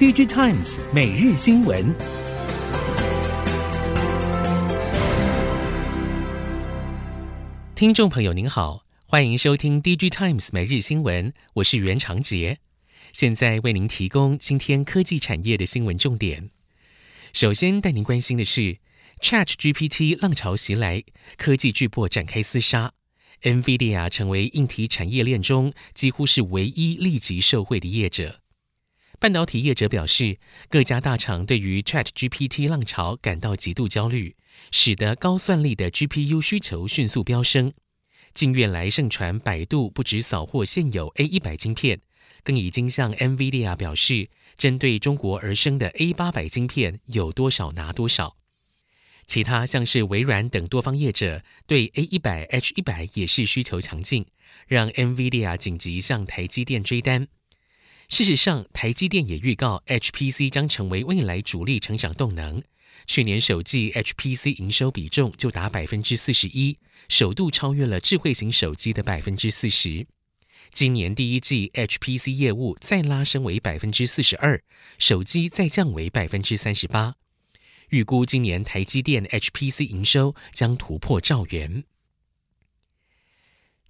DigiTimes 每日新闻，听众朋友您好，欢迎收听 DigiTimes 每日新闻，我是袁长杰，现在为您提供今天科技产业的新闻重点。首先带您关心的是，ChatGPT 浪潮袭来，科技巨擘展开厮杀，NVIDIA 成为硬体产业链中几乎是唯一立即受惠的业者。半导体业者表示，各家大厂对于 ChatGPT 浪潮感到极度焦虑，使得高算力的 GPU 需求迅速飙升。近月来盛传，百度不止扫货现有 A100 晶片，更已经向 NVIDIA 表示，针对中国而生的 A800 晶片有多少拿多少。其他像是微软等多方业者对 A100、H100 也是需求强劲，让 NVIDIA 紧急向台积电追单。事实上，台积电也预告，HPC 将成为未来主力成长动能。去年首季 HPC 营收比重就达百分之四十一，首度超越了智慧型手机的百分之四十。今年第一季 HPC 业务再拉升为百分之四十二，手机再降为百分之三十八。预估今年台积电 HPC 营收将突破兆元。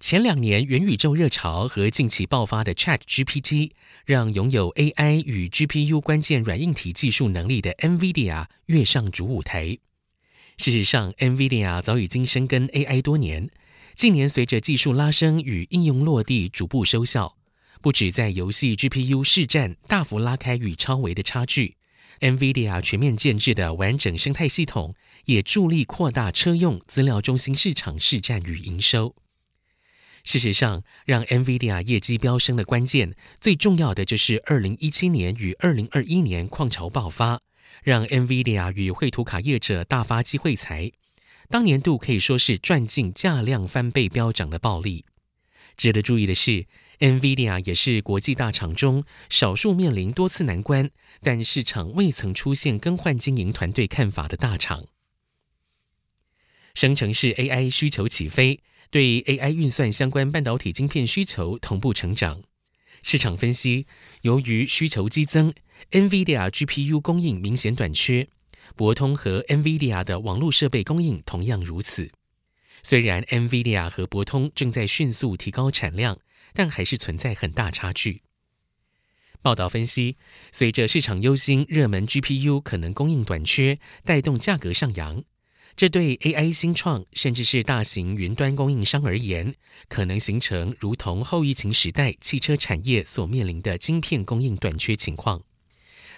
前两年元宇宙热潮和近期爆发的 ChatGPT，让拥有 AI 与 GPU 关键软硬体技术能力的 NVIDIA 跃上主舞台。事实上，NVIDIA 早已经深耕 AI 多年，近年随着技术拉升与应用落地逐步收效，不止在游戏 GPU 市占大幅拉开与超维的差距，NVIDIA 全面建制的完整生态系统也助力扩大车用资料中心市场市占与营收。事实上，让 NVIDIA 业绩飙升的关键，最重要的就是2017年与2021年矿潮爆发，让 NVIDIA 与绘图卡业者大发机会财。当年度可以说是赚进价量翻倍飙涨的暴利。值得注意的是，NVIDIA 也是国际大厂中少数面临多次难关，但市场未曾出现更换经营团队看法的大厂。生成式 AI 需求起飞。对 AI 运算相关半导体晶片需求同步成长。市场分析，由于需求激增，NVIDIA GPU 供应明显短缺，博通和 NVIDIA 的网络设备供应同样如此。虽然 NVIDIA 和博通正在迅速提高产量，但还是存在很大差距。报道分析，随着市场忧心热门 GPU 可能供应短缺，带动价格上扬。这对 AI 新创甚至是大型云端供应商而言，可能形成如同后疫情时代汽车产业所面临的晶片供应短缺情况。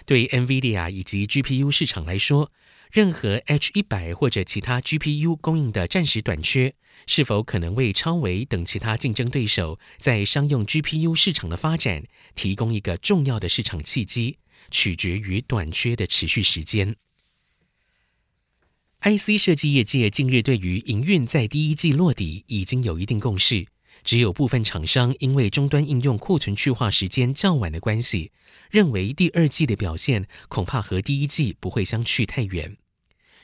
对 NVIDIA 以及 GPU 市场来说，任何 H100 或者其他 GPU 供应的暂时短缺，是否可能为超维等其他竞争对手在商用 GPU 市场的发展提供一个重要的市场契机，取决于短缺的持续时间。IC 设计业界近日对于营运在第一季落底已经有一定共识，只有部分厂商因为终端应用库存去化时间较晚的关系，认为第二季的表现恐怕和第一季不会相去太远。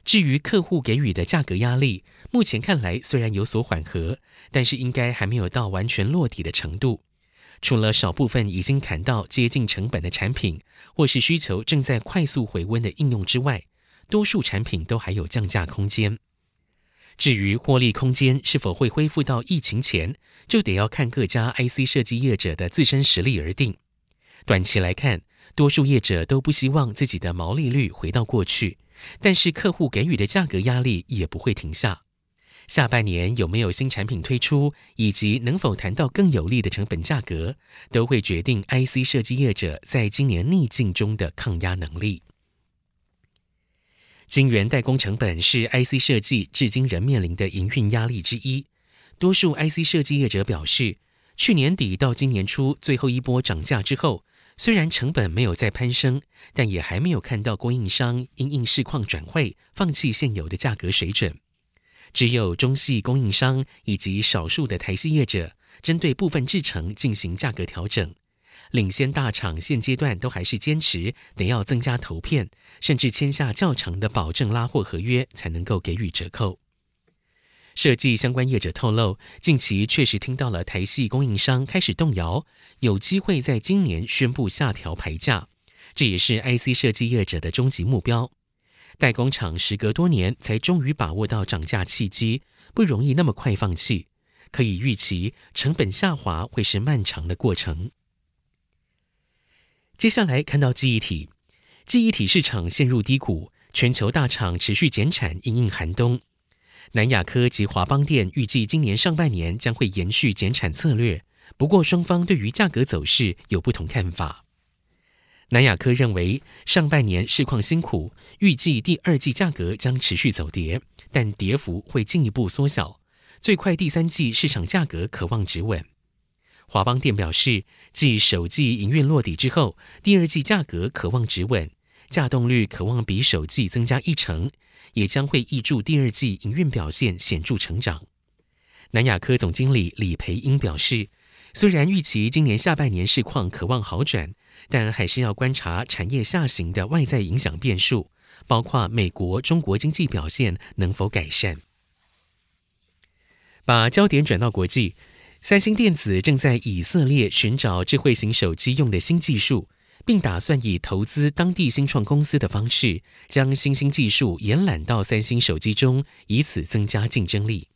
至于客户给予的价格压力，目前看来虽然有所缓和，但是应该还没有到完全落底的程度。除了少部分已经砍到接近成本的产品，或是需求正在快速回温的应用之外，多数产品都还有降价空间，至于获利空间是否会恢复到疫情前，就得要看各家 IC 设计业者的自身实力而定。短期来看，多数业者都不希望自己的毛利率回到过去，但是客户给予的价格压力也不会停下。下半年有没有新产品推出，以及能否谈到更有利的成本价格，都会决定 IC 设计业者在今年逆境中的抗压能力。晶圆代工成本是 IC 设计至今仍面临的营运压力之一。多数 IC 设计业者表示，去年底到今年初最后一波涨价之后，虽然成本没有再攀升，但也还没有看到供应商因应市况转汇，放弃现有的价格水准。只有中系供应商以及少数的台系业者，针对部分制程进行价格调整。领先大厂现阶段都还是坚持得要增加投片，甚至签下较长的保证拉货合约，才能够给予折扣。设计相关业者透露，近期确实听到了台系供应商开始动摇，有机会在今年宣布下调牌价，这也是 IC 设计业者的终极目标。代工厂时隔多年才终于把握到涨价契机，不容易那么快放弃。可以预期，成本下滑会是漫长的过程。接下来看到记忆体，记忆体市场陷入低谷，全球大厂持续减产，因应寒冬。南亚科及华邦电预计今年上半年将会延续减产策略，不过双方对于价格走势有不同看法。南亚科认为上半年市况辛苦，预计第二季价格将持续走跌，但跌幅会进一步缩小。最快第三季市场价格可望止稳。华邦电表示，继首季营运落底之后，第二季价格可望止稳，价动率可望比首季增加一成，也将会挹注第二季营运表现显著成长。南亚科总经理李培英表示，虽然预期今年下半年市况可望好转，但还是要观察产业下行的外在影响变数，包括美国、中国经济表现能否改善。把焦点转到国际，三星电子正在以色列寻找智慧型手机用的新技术，并打算以投资当地新创公司的方式，将新兴技术延揽到三星手机中，以此增加竞争力。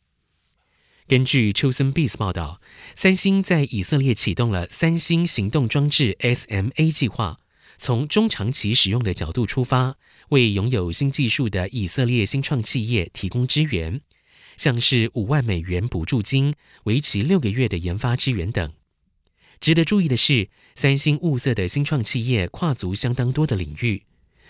根据 ChosenBiz 报道，三星在以色列启动了三星行动装置 SMA 计划，从中长期使用的角度出发，为拥有新技术的以色列新创企业提供支援。像是五万美元补助金、为期六个月的研发支援等。值得注意的是，三星物色的新创企业跨足相当多的领域。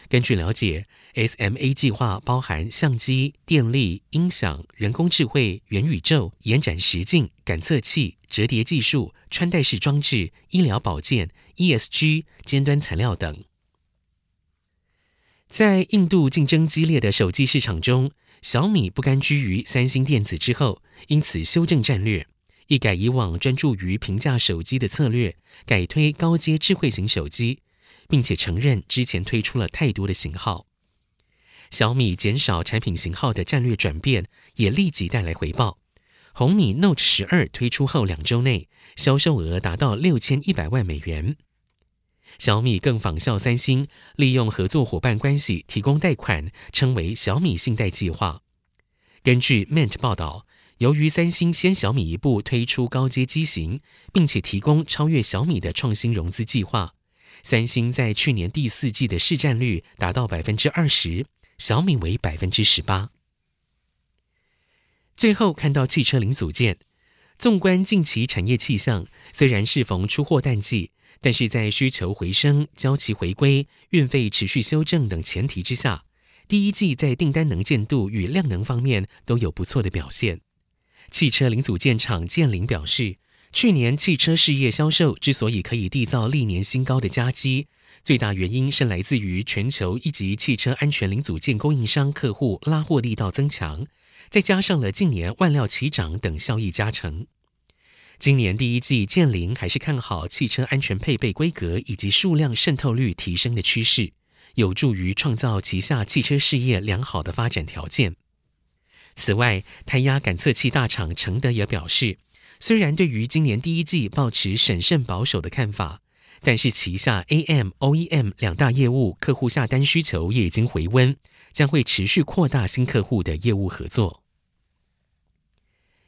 根据了解，SMA 计划包含相机、电力、音响、人工智慧、元宇宙、延展实境、感测器、折叠技术、穿戴式装置、医疗保健、ESG、尖端材料等。在印度竞争激烈的手机市场中，小米不甘居于三星电子之后，因此修正战略，一改以往专注于平价手机的策略，改推高阶智慧型手机，并且承认之前推出了太多的型号。小米减少产品型号的战略转变，也立即带来回报。红米 Note 十二推出后两周内，销售额达到六千一百万美元。小米更仿效三星，利用合作伙伴关系提供贷款，称为“小米信贷计划”。根据 Mint 报道，由于三星先小米一步推出高阶机型，并且提供超越小米的创新融资计划，三星在去年第四季的市占率达到百分之二十，小米为百分之十八。最后看到汽车零组件，纵观近期产业气象，虽然适逢出货淡季。但是在需求回升、交期回归、运费持续修正等前提之下，第一季在订单能见度与量能方面都有不错的表现。汽车零组件厂建林表示，去年汽车事业销售之所以可以缔造历年新高的佳绩，最大原因是来自于全球一级汽车安全零组件供应商客户拉货力道增强，再加上了近年万料齐涨等效益加成。今年第一季，建林还是看好汽车安全配备规格以及数量渗透率提升的趋势，有助于创造旗下汽车事业良好的发展条件。此外，胎压感测器大厂承德也表示，虽然对于今年第一季抱持审慎保守的看法，但是旗下 AM、OEM 两大业务客户下单需求也已经回温，将会持续扩大新客户的业务合作。